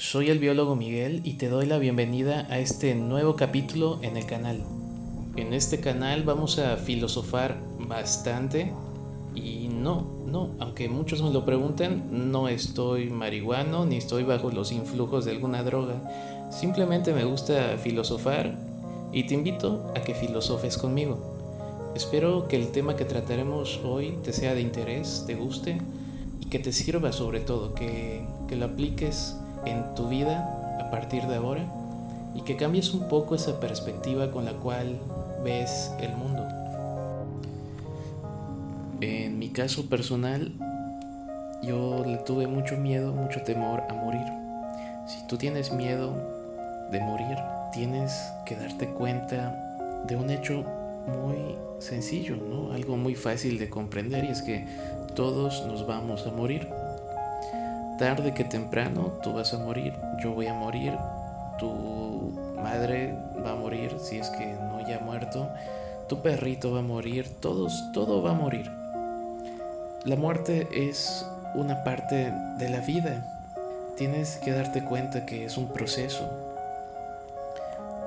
soy el biólogo Miguel y te doy la bienvenida a este nuevo capítulo en el canal. En este canal vamos a filosofar bastante y no, no, aunque muchos me lo pregunten, no estoy marihuano ni estoy bajo los influjos de alguna droga. Simplemente me gusta filosofar y te invito a que filosofes conmigo. Espero que el tema que trataremos hoy te sea de interés, te guste y que te sirva sobre todo, que, que lo apliques en tu vida a partir de ahora y que cambies un poco esa perspectiva con la cual ves el mundo. En mi caso personal, yo le tuve mucho miedo, mucho temor a morir. Si tú tienes miedo de morir, tienes que darte cuenta de un hecho muy sencillo, ¿no? Algo muy fácil de comprender y es que todos nos vamos a morir. Tarde que temprano tú vas a morir, yo voy a morir, tu madre va a morir si es que no ya ha muerto, tu perrito va a morir, todos, todo va a morir. La muerte es una parte de la vida. Tienes que darte cuenta que es un proceso.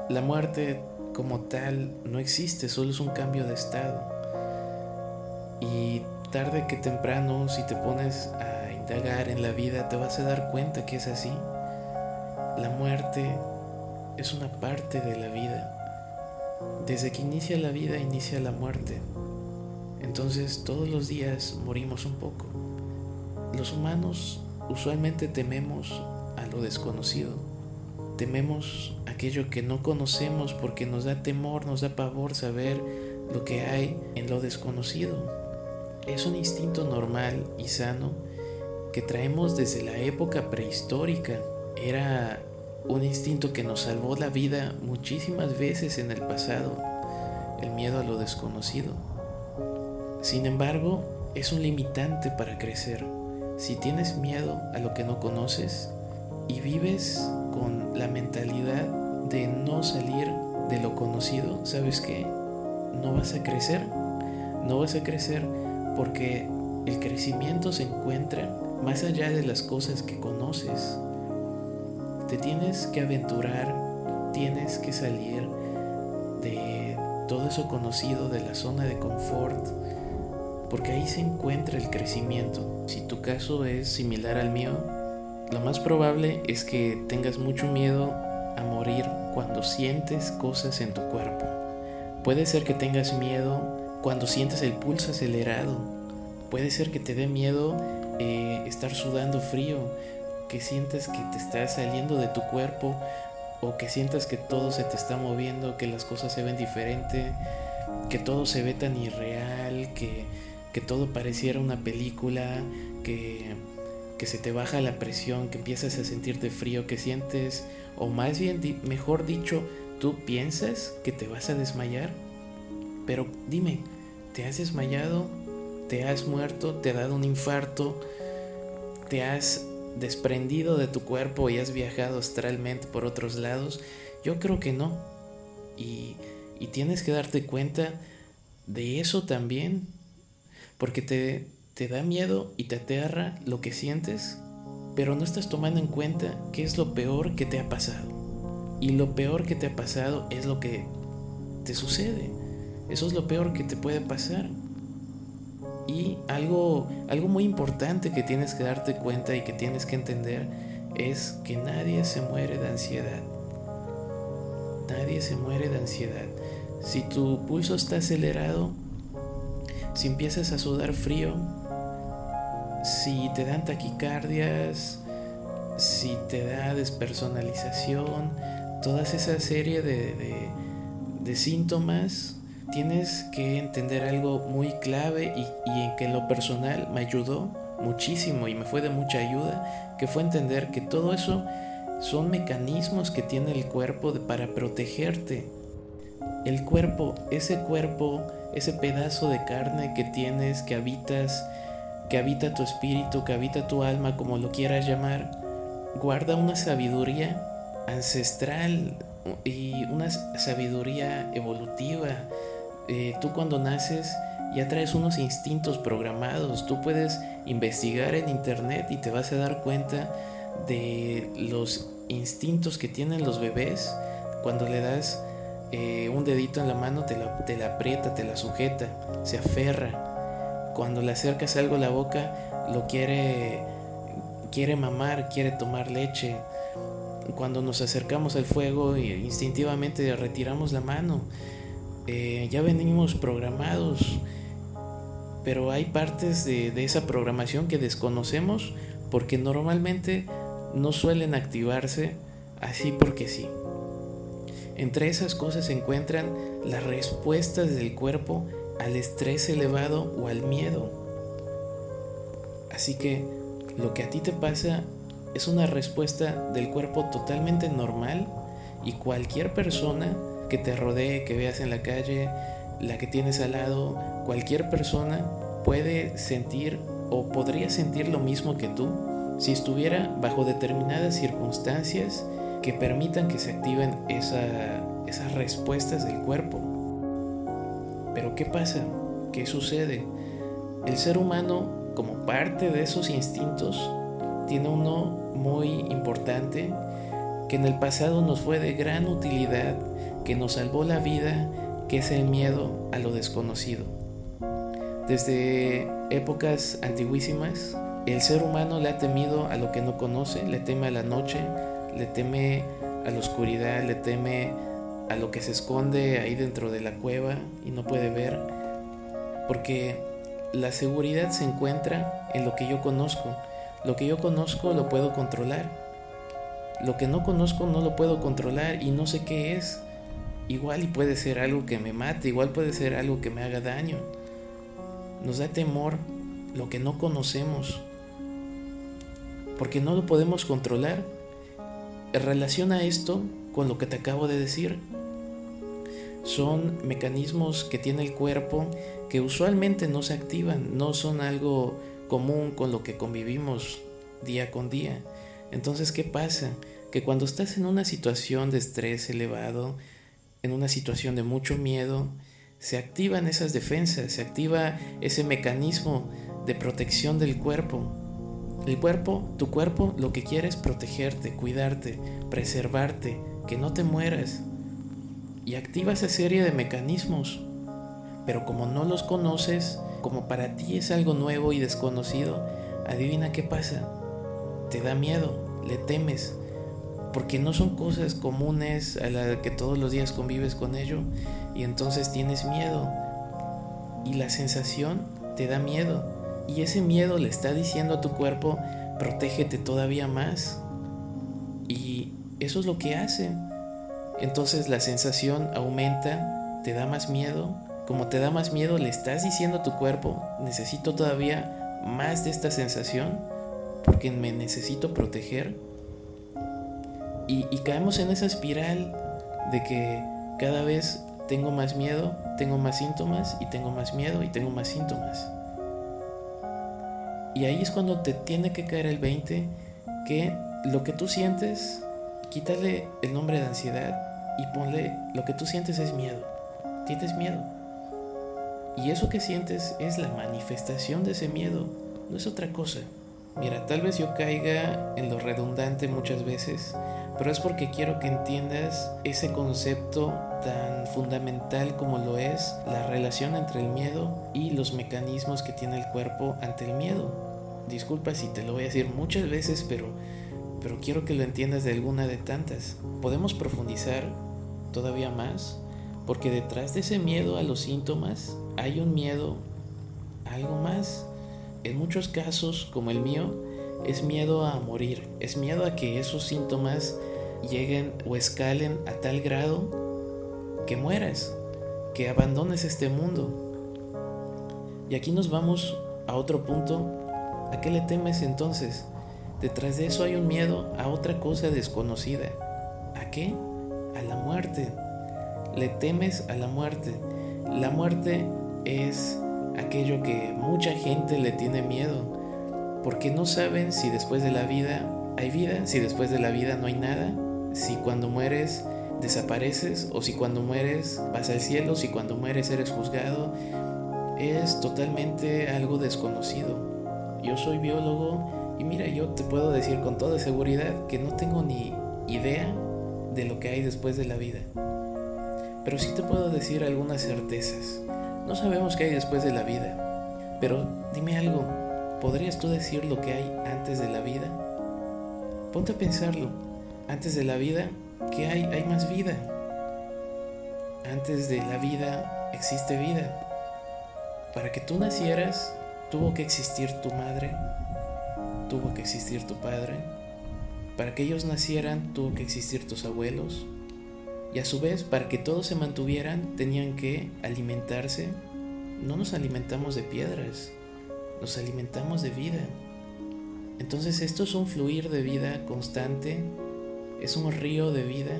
La muerte como tal no existe, solo es un cambio de estado. Y tarde que temprano, si te pones a indagar en la vida, te vas a dar cuenta que es así. La muerte es una parte de la vida. Desde que inicia la vida, inicia la muerte. Entonces todos los días morimos un poco. Los humanos usualmente tememos a lo desconocido Tememos aquello que no conocemos porque nos da temor, nos da pavor saber lo que hay en lo desconocido. Es un instinto normal y sano que traemos desde la época prehistórica. Era un instinto que nos salvó la vida muchísimas veces en el pasado, el miedo a lo desconocido. Sin embargo, es un limitante para crecer. Si tienes miedo a lo que no conoces y vives con la mentalidad de no salir de lo conocido, ¿sabes qué? No vas a crecer. No vas a crecer porque el crecimiento se encuentra más allá de las cosas que conoces. Te tienes que aventurar, tienes que salir de todo eso conocido, de la zona de confort, porque ahí se encuentra el crecimiento. Si tu caso es similar al mío, lo más probable es que tengas mucho miedo a morir cuando sientes cosas en tu cuerpo. Puede ser que tengas miedo cuando sientes el pulso acelerado. Puede ser que te dé miedo eh, estar sudando frío, que sientes que te estás saliendo de tu cuerpo o que sientas que todo se te está moviendo, que las cosas se ven diferente, que todo se ve tan irreal, que, que todo pareciera una película, que que se te baja la presión, que empiezas a sentirte frío, que sientes, o más bien, mejor dicho, tú piensas que te vas a desmayar. Pero dime, ¿te has desmayado? ¿Te has muerto? ¿Te ha dado un infarto? ¿Te has desprendido de tu cuerpo y has viajado astralmente por otros lados? Yo creo que no. Y, y tienes que darte cuenta de eso también. Porque te, te da miedo y te aterra lo que sientes, pero no estás tomando en cuenta qué es lo peor que te ha pasado. Y lo peor que te ha pasado es lo que te sucede. Eso es lo peor que te puede pasar. Y algo, algo muy importante que tienes que darte cuenta y que tienes que entender es que nadie se muere de ansiedad. Nadie se muere de ansiedad. Si tu pulso está acelerado, si empiezas a sudar frío, si te dan taquicardias, si te da despersonalización, toda esa serie de, síntomas, tienes que entender algo muy clave y, en que en lo personal me ayudó muchísimo y me fue de mucha ayuda, que fue entender que todo eso son mecanismos que tiene el cuerpo para protegerte. El cuerpo, ese cuerpo, ese pedazo de carne que tienes, que habitas, que habita tu espíritu, que habita tu alma, como lo quieras llamar, guarda una sabiduría ancestral y una sabiduría evolutiva. Eh, tú cuando naces ya traes unos instintos programados, tú puedes investigar en internet y te vas a dar cuenta de los instintos que tienen los bebés cuando le das eh, un dedito en la mano, te la, te la aprieta, te la sujeta, se aferra. Cuando le acercas algo a la boca, lo quiere, quiere mamar, quiere tomar leche. Cuando nos acercamos al fuego, instintivamente retiramos la mano. Eh, ya venimos programados, pero hay partes de, de esa programación que desconocemos porque normalmente no suelen activarse así porque sí. Entre esas cosas se encuentran las respuestas del cuerpo al estrés elevado o al miedo. Así que lo que a ti te pasa es una respuesta del cuerpo totalmente normal y cualquier persona que te rodee, que veas en la calle, la que tienes al lado, cualquier persona puede sentir o podría sentir lo mismo que tú si estuviera bajo determinadas circunstancias que permitan que se activen esas respuestas del cuerpo. Pero ¿qué pasa? ¿Qué sucede? El ser humano, como parte de esos instintos, tiene uno muy importante que en el pasado nos fue de gran utilidad, que nos salvó la vida, que es el miedo a lo desconocido. Desde épocas antiguísimas, el ser humano le ha temido a lo que no conoce, le teme a la noche, le teme a la oscuridad, le teme a lo que se esconde ahí dentro de la cueva y no puede ver, porque la seguridad se encuentra en lo que yo conozco. Lo que yo conozco lo puedo controlar. Lo que no conozco no lo puedo controlar y no sé qué es. Igual y puede ser algo que me mate, igual puede ser algo que me haga daño. Nos da temor lo que no conocemos porque no lo podemos controlar. Relaciona esto con lo que te acabo de decir. Son mecanismos que tiene el cuerpo que usualmente no se activan, no son algo común con lo que convivimos día con día. Entonces, ¿qué pasa? Que cuando estás en una situación de estrés elevado, en una situación de mucho miedo, se activan esas defensas, se activa ese mecanismo de protección del cuerpo el cuerpo, tu cuerpo lo que quiere es protegerte, cuidarte, preservarte, que no te mueras. Y activa esa serie de mecanismos. Pero como no los conoces, como para ti es algo nuevo y desconocido, adivina qué pasa. Te da miedo, le temes, porque no son cosas comunes a las que todos los días convives con ello y entonces tienes miedo. Y la sensación te da miedo y ese miedo le está diciendo a tu cuerpo, protégete todavía más. Y eso es lo que hace. Entonces la sensación aumenta, te da más miedo. Como te da más miedo, le estás diciendo a tu cuerpo, necesito todavía más de esta sensación porque me necesito proteger. Y, caemos en esa espiral de que cada vez tengo más miedo, tengo más síntomas y tengo más miedo y tengo más síntomas. Y ahí es cuando te tiene que caer el 20 que lo que tú sientes, quítale el nombre de ansiedad y ponle lo que tú sientes es miedo. Tienes miedo. Y eso que sientes es la manifestación de ese miedo, no es otra cosa. Mira, tal vez yo caiga en lo redundante muchas veces, pero es porque quiero que entiendas ese concepto tan fundamental como lo es la relación entre el miedo y los mecanismos que tiene el cuerpo ante el miedo. Disculpa si te lo voy a decir muchas veces, pero, pero quiero que lo entiendas de alguna de tantas. Podemos profundizar todavía más, porque detrás de ese miedo a los síntomas hay un miedo a algo más en muchos casos, como el mío, es miedo a morir, es miedo a que esos síntomas lleguen o escalen a tal grado que mueras, que abandones este mundo. Y aquí nos vamos a otro punto. ¿A qué le temes entonces? Detrás de eso hay un miedo a otra cosa desconocida. ¿A qué? A la muerte. Le temes a la muerte. La muerte es aquello que mucha gente le tiene miedo, porque no saben si después de la vida hay vida, si después de la vida no hay nada, si cuando mueres desapareces o si cuando mueres vas al cielo, si cuando mueres eres juzgado, es totalmente algo desconocido. Yo soy biólogo Y mira, yo te puedo decir con toda seguridad que no tengo ni idea de lo que hay después de la vida. Pero sí te puedo decir algunas certezas. No sabemos qué hay después de la vida. Pero dime algo, ¿podrías tú decir lo que hay antes de la vida? Ponte a pensarlo. Antes de la vida, ¿qué hay? Hay más vida. Antes de la vida existe vida. Para que tú nacieras, tuvo que existir tu madre, tuvo que existir tu padre. Para que ellos nacieran, tuvo que existir tus abuelos. Y a su vez, para que todos se mantuvieran, tenían que alimentarse. No nos alimentamos de piedras, nos alimentamos de vida. Entonces esto es un fluir de vida constante, es un río de vida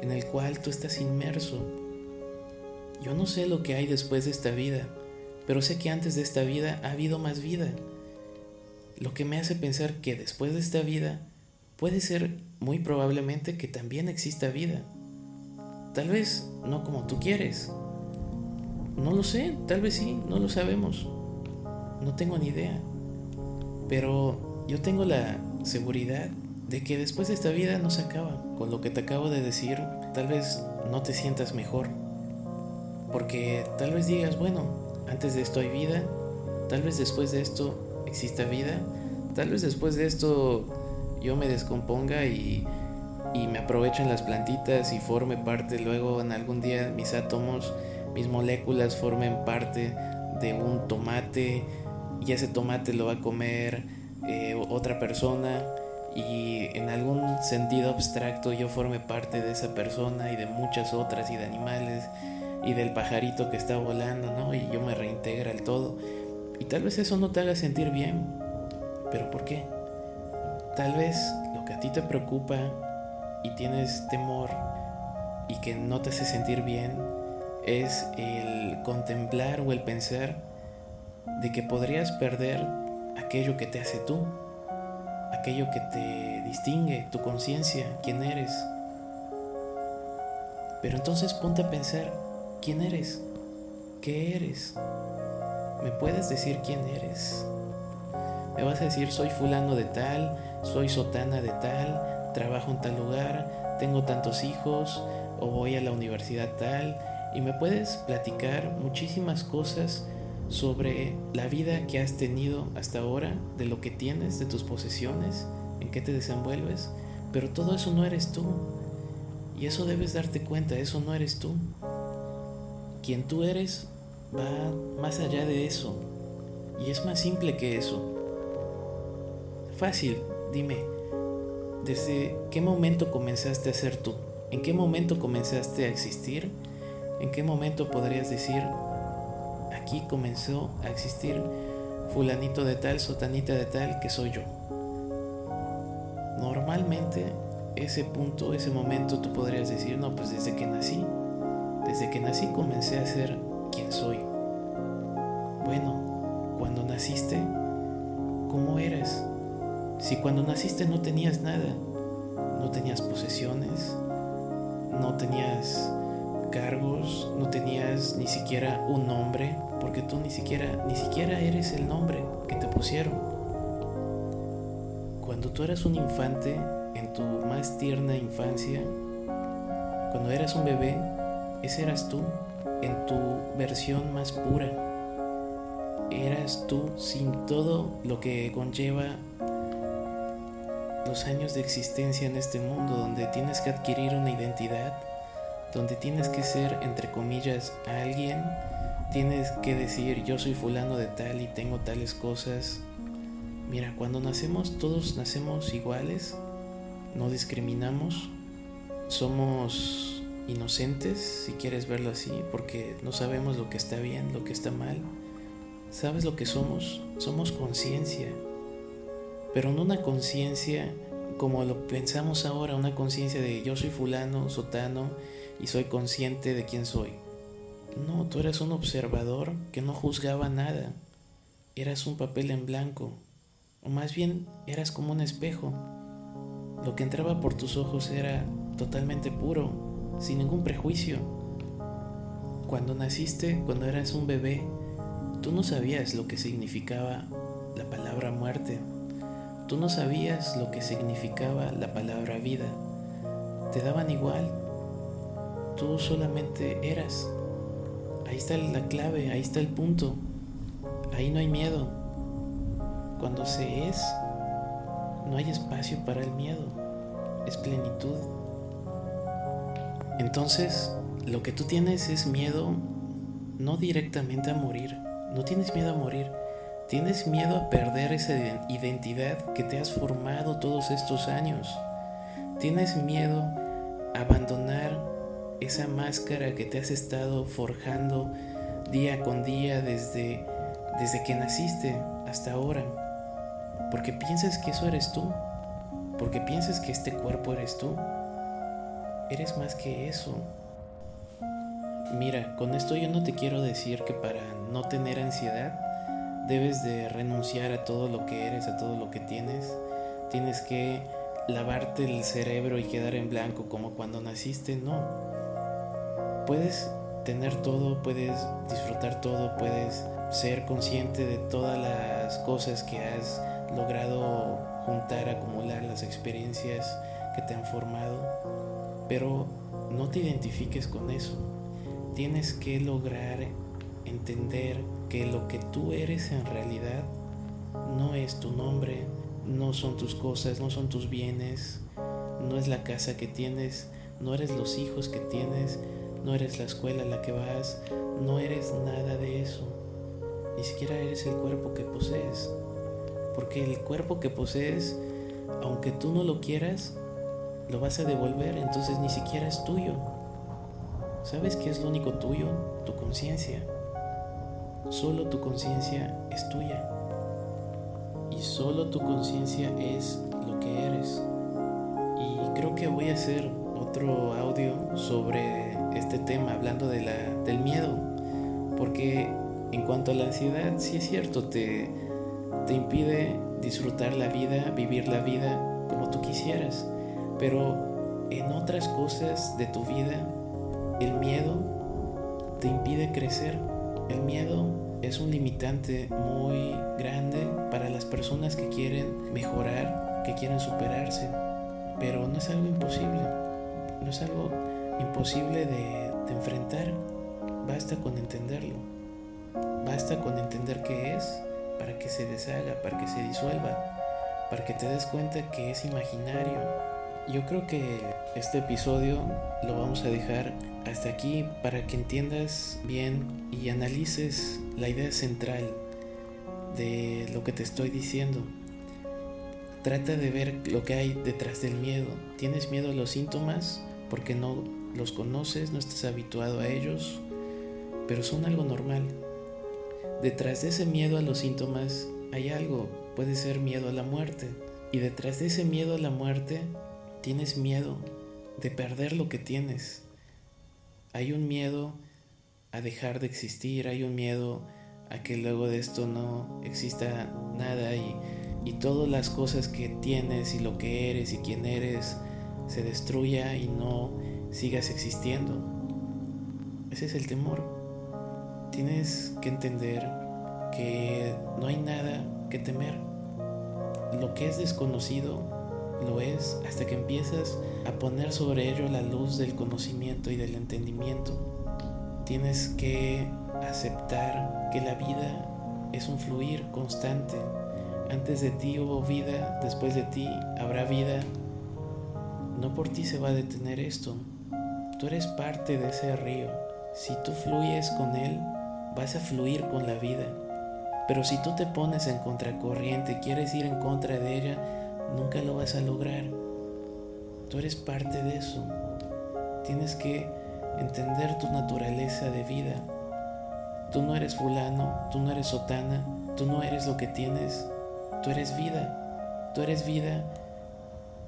en el cual tú estás inmerso. Yo no sé lo que hay después de esta vida, pero sé que antes de esta vida ha habido más vida. Lo que me hace pensar que después de esta vida puede ser muy probablemente que también exista vida. Tal vez no como tú quieres. No lo sé, tal vez sí, no lo sabemos. No tengo ni idea. Pero yo tengo la seguridad de que después de esta vida no se acaba. Con lo que te acabo de decir, tal vez no te sientas mejor. Porque tal vez digas, bueno, antes de esto hay vida, tal vez después de esto exista vida, tal vez después de esto yo me descomponga y, y me aprovechen las plantitas y forme parte luego en algún día mis átomos, mis moléculas formen parte de un tomate y ese tomate lo va a comer eh, otra persona y en algún sentido abstracto yo forme parte de esa persona y de muchas otras y de animales y del pajarito que está volando, ¿no? Y yo me reintegra el todo. Y tal vez eso no te haga sentir bien, pero ¿por qué? Tal vez lo que a ti te preocupa y tienes temor y que no te hace sentir bien es el contemplar o el pensar de que podrías perder aquello que te hace tú, aquello que te distingue, tu conciencia, quién eres. Pero entonces ponte a pensar, ¿quién eres? ¿Qué eres? ¿Me puedes decir quién eres? Me vas a decir, soy fulano de tal, soy sotana de tal, trabajo en tal lugar, tengo tantos hijos o voy a la universidad tal y me puedes platicar muchísimas cosas sobre la vida que has tenido hasta ahora, de lo que tienes, de tus posesiones, en qué te desenvuelves, pero todo eso no eres tú. Y eso debes darte cuenta, eso no eres tú. Quien tú eres va más allá de eso y es más simple que eso. Fácil, dime, ¿desde qué momento comenzaste a ser tú? ¿En qué momento comenzaste a existir? ¿En qué momento podrías decir, aquí comenzó a existir fulanito de tal, sotanita de tal, que soy yo? Normalmente ese punto, ese momento tú podrías decir, no, pues desde que nací, desde que nací comencé a ser quien soy. Bueno, cuando naciste, ¿cómo eras? Si cuando naciste no tenías nada, no tenías posesiones, no tenías cargos, no tenías ni siquiera un nombre, porque tú ni siquiera ni siquiera eres el nombre que te pusieron. Cuando tú eras un infante en tu más tierna infancia, cuando eras un bebé, ese eras tú en tu versión más pura. Eras tú sin todo lo que conlleva los años de existencia en este mundo donde tienes que adquirir una identidad, donde tienes que ser, entre comillas, alguien, tienes que decir yo soy fulano de tal y tengo tales cosas. Mira, cuando nacemos todos nacemos iguales, no discriminamos, somos inocentes, si quieres verlo así, porque no sabemos lo que está bien, lo que está mal. ¿Sabes lo que somos? Somos conciencia pero no una conciencia como lo pensamos ahora, una conciencia de yo soy fulano, sotano y soy consciente de quién soy. No, tú eras un observador que no juzgaba nada. Eras un papel en blanco, o más bien eras como un espejo. Lo que entraba por tus ojos era totalmente puro, sin ningún prejuicio. Cuando naciste, cuando eras un bebé, tú no sabías lo que significaba la palabra muerte Tú no sabías lo que significaba la palabra vida. Te daban igual. Tú solamente eras. Ahí está la clave, ahí está el punto. Ahí no hay miedo. Cuando se es, no hay espacio para el miedo. Es plenitud. Entonces, lo que tú tienes es miedo no directamente a morir. No tienes miedo a morir. Tienes miedo a perder esa identidad que te has formado todos estos años. Tienes miedo a abandonar esa máscara que te has estado forjando día con día desde, desde que naciste hasta ahora. Porque piensas que eso eres tú. Porque piensas que este cuerpo eres tú. Eres más que eso. Mira, con esto yo no te quiero decir que para no tener ansiedad debes de renunciar a todo lo que eres, a todo lo que tienes. Tienes que lavarte el cerebro y quedar en blanco como cuando naciste, no. Puedes tener todo, puedes disfrutar todo, puedes ser consciente de todas las cosas que has logrado juntar, acumular, las experiencias que te han formado, pero no te identifiques con eso. Tienes que lograr entender que lo que tú eres en realidad no es tu nombre, no son tus cosas, no son tus bienes, no es la casa que tienes, no eres los hijos que tienes, no eres la escuela a la que vas, no eres nada de eso. Ni siquiera eres el cuerpo que posees. Porque el cuerpo que posees, aunque tú no lo quieras, lo vas a devolver, entonces ni siquiera es tuyo. ¿Sabes qué es lo único tuyo? Tu conciencia. Solo tu conciencia es tuya. Y solo tu conciencia es lo que eres. Y creo que voy a hacer otro audio sobre este tema, hablando de la, del miedo. Porque en cuanto a la ansiedad, sí es cierto, te, te impide disfrutar la vida, vivir la vida como tú quisieras. Pero en otras cosas de tu vida, el miedo te impide crecer el miedo es un limitante muy grande para las personas que quieren mejorar, que quieren superarse, pero no es algo imposible, no es algo imposible de, enfrentar, basta con entenderlo, basta con entender qué es para que se deshaga, para que se disuelva, para que te des cuenta que es imaginario. Yo creo que este episodio lo vamos a dejar hasta aquí para que entiendas bien y analices la idea central de lo que te estoy diciendo. Trata de ver lo que hay detrás del miedo. ¿Tienes miedo a los síntomas porque no los conoces, no estás habituado a ellos? Pero son algo normal. Detrás de ese miedo a los síntomas hay algo, puede ser miedo a la muerte. Y detrás de ese miedo a la muerte tienes miedo de perder lo que tienes. Hay un miedo a dejar de existir, hay un miedo a que luego de esto no exista nada y, y todas las cosas que tienes y lo que eres y quién eres se destruya y no sigas existiendo. Ese es el temor. Tienes que entender que no hay nada que temer. Lo que es desconocido lo es hasta que empiezas a poner sobre ello la luz del conocimiento y del entendimiento. Tienes que aceptar que la vida es un fluir constante. Antes de ti hubo vida, después de ti habrá vida. No por ti se va a detener esto. Tú eres parte de ese río. Si tú fluyes con él, vas a fluir con la vida. Pero si tú te pones en contracorriente, quieres ir en contra de ella, nunca lo vas a lograr. Tú eres parte de eso. Tienes que entender tu naturaleza de vida. Tú no eres fulano, tú no eres sotana, tú no eres lo que tienes, tú eres vida. Tú eres vida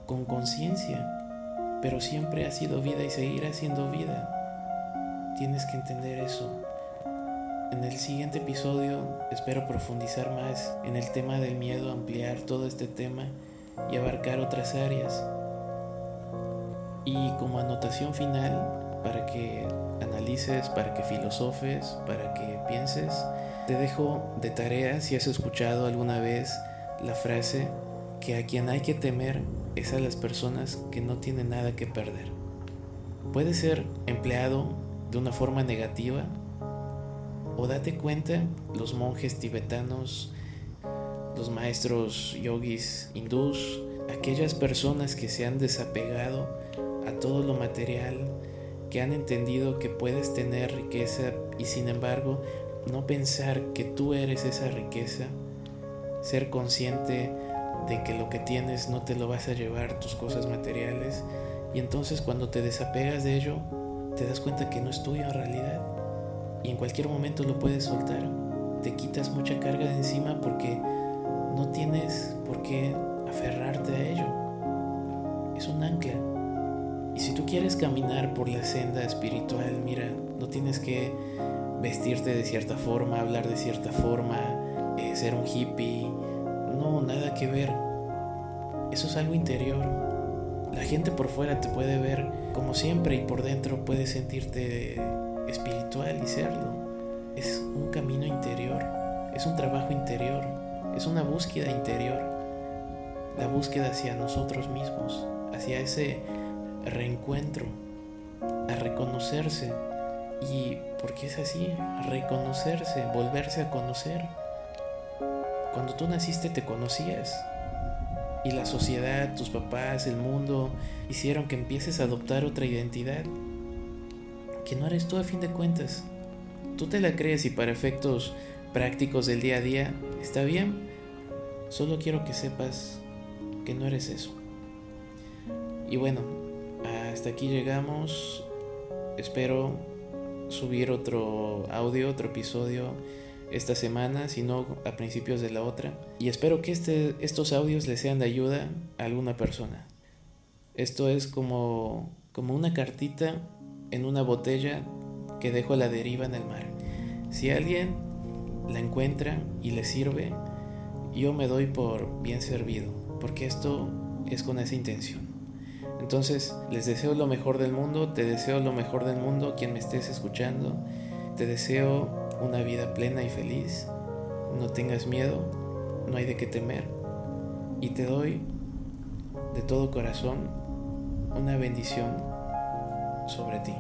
con conciencia, pero siempre has sido vida y seguirás siendo vida. Tienes que entender eso. En el siguiente episodio espero profundizar más en el tema del miedo, ampliar todo este tema y abarcar otras áreas. Y como anotación final, para que analices, para que filosofes, para que pienses, te dejo de tarea si has escuchado alguna vez la frase que a quien hay que temer es a las personas que no tienen nada que perder. Puede ser empleado de una forma negativa o date cuenta los monjes tibetanos, los maestros yogis hindús, aquellas personas que se han desapegado a todo lo material, que han entendido que puedes tener riqueza y sin embargo no pensar que tú eres esa riqueza, ser consciente de que lo que tienes no te lo vas a llevar, tus cosas materiales, y entonces cuando te desapegas de ello, te das cuenta que no es tuyo en realidad, y en cualquier momento lo puedes soltar, te quitas mucha carga de encima porque no tienes por qué aferrarte a ello, es un ancla. Y si tú quieres caminar por la senda espiritual, mira, no tienes que vestirte de cierta forma, hablar de cierta forma, eh, ser un hippie. No, nada que ver. Eso es algo interior. La gente por fuera te puede ver como siempre y por dentro puedes sentirte espiritual y serlo. Es un camino interior, es un trabajo interior, es una búsqueda interior. La búsqueda hacia nosotros mismos, hacia ese reencuentro, a reconocerse, y porque es así, reconocerse, volverse a conocer. Cuando tú naciste te conocías. Y la sociedad, tus papás, el mundo hicieron que empieces a adoptar otra identidad. Que no eres tú a fin de cuentas. Tú te la crees y para efectos prácticos del día a día está bien. Solo quiero que sepas que no eres eso. Y bueno, hasta aquí llegamos. Espero subir otro audio, otro episodio esta semana, sino a principios de la otra. Y espero que este, estos audios les sean de ayuda a alguna persona. Esto es como, como una cartita en una botella que dejo a la deriva en el mar. Si alguien la encuentra y le sirve, yo me doy por bien servido, porque esto es con esa intención. Entonces, les deseo lo mejor del mundo, te deseo lo mejor del mundo, quien me estés escuchando. Te deseo una vida plena y feliz. No tengas miedo, no hay de qué temer. Y te doy de todo corazón una bendición sobre ti.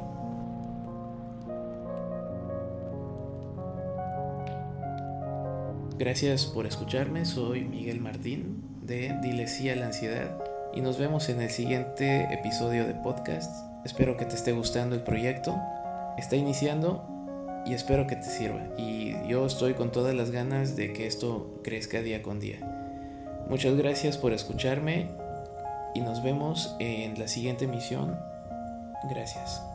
Gracias por escucharme, soy Miguel Martín de Dilesia la Ansiedad y nos vemos en el siguiente episodio de podcast. Espero que te esté gustando el proyecto. Está iniciando y espero que te sirva. Y yo estoy con todas las ganas de que esto crezca día con día. Muchas gracias por escucharme y nos vemos en la siguiente emisión. Gracias.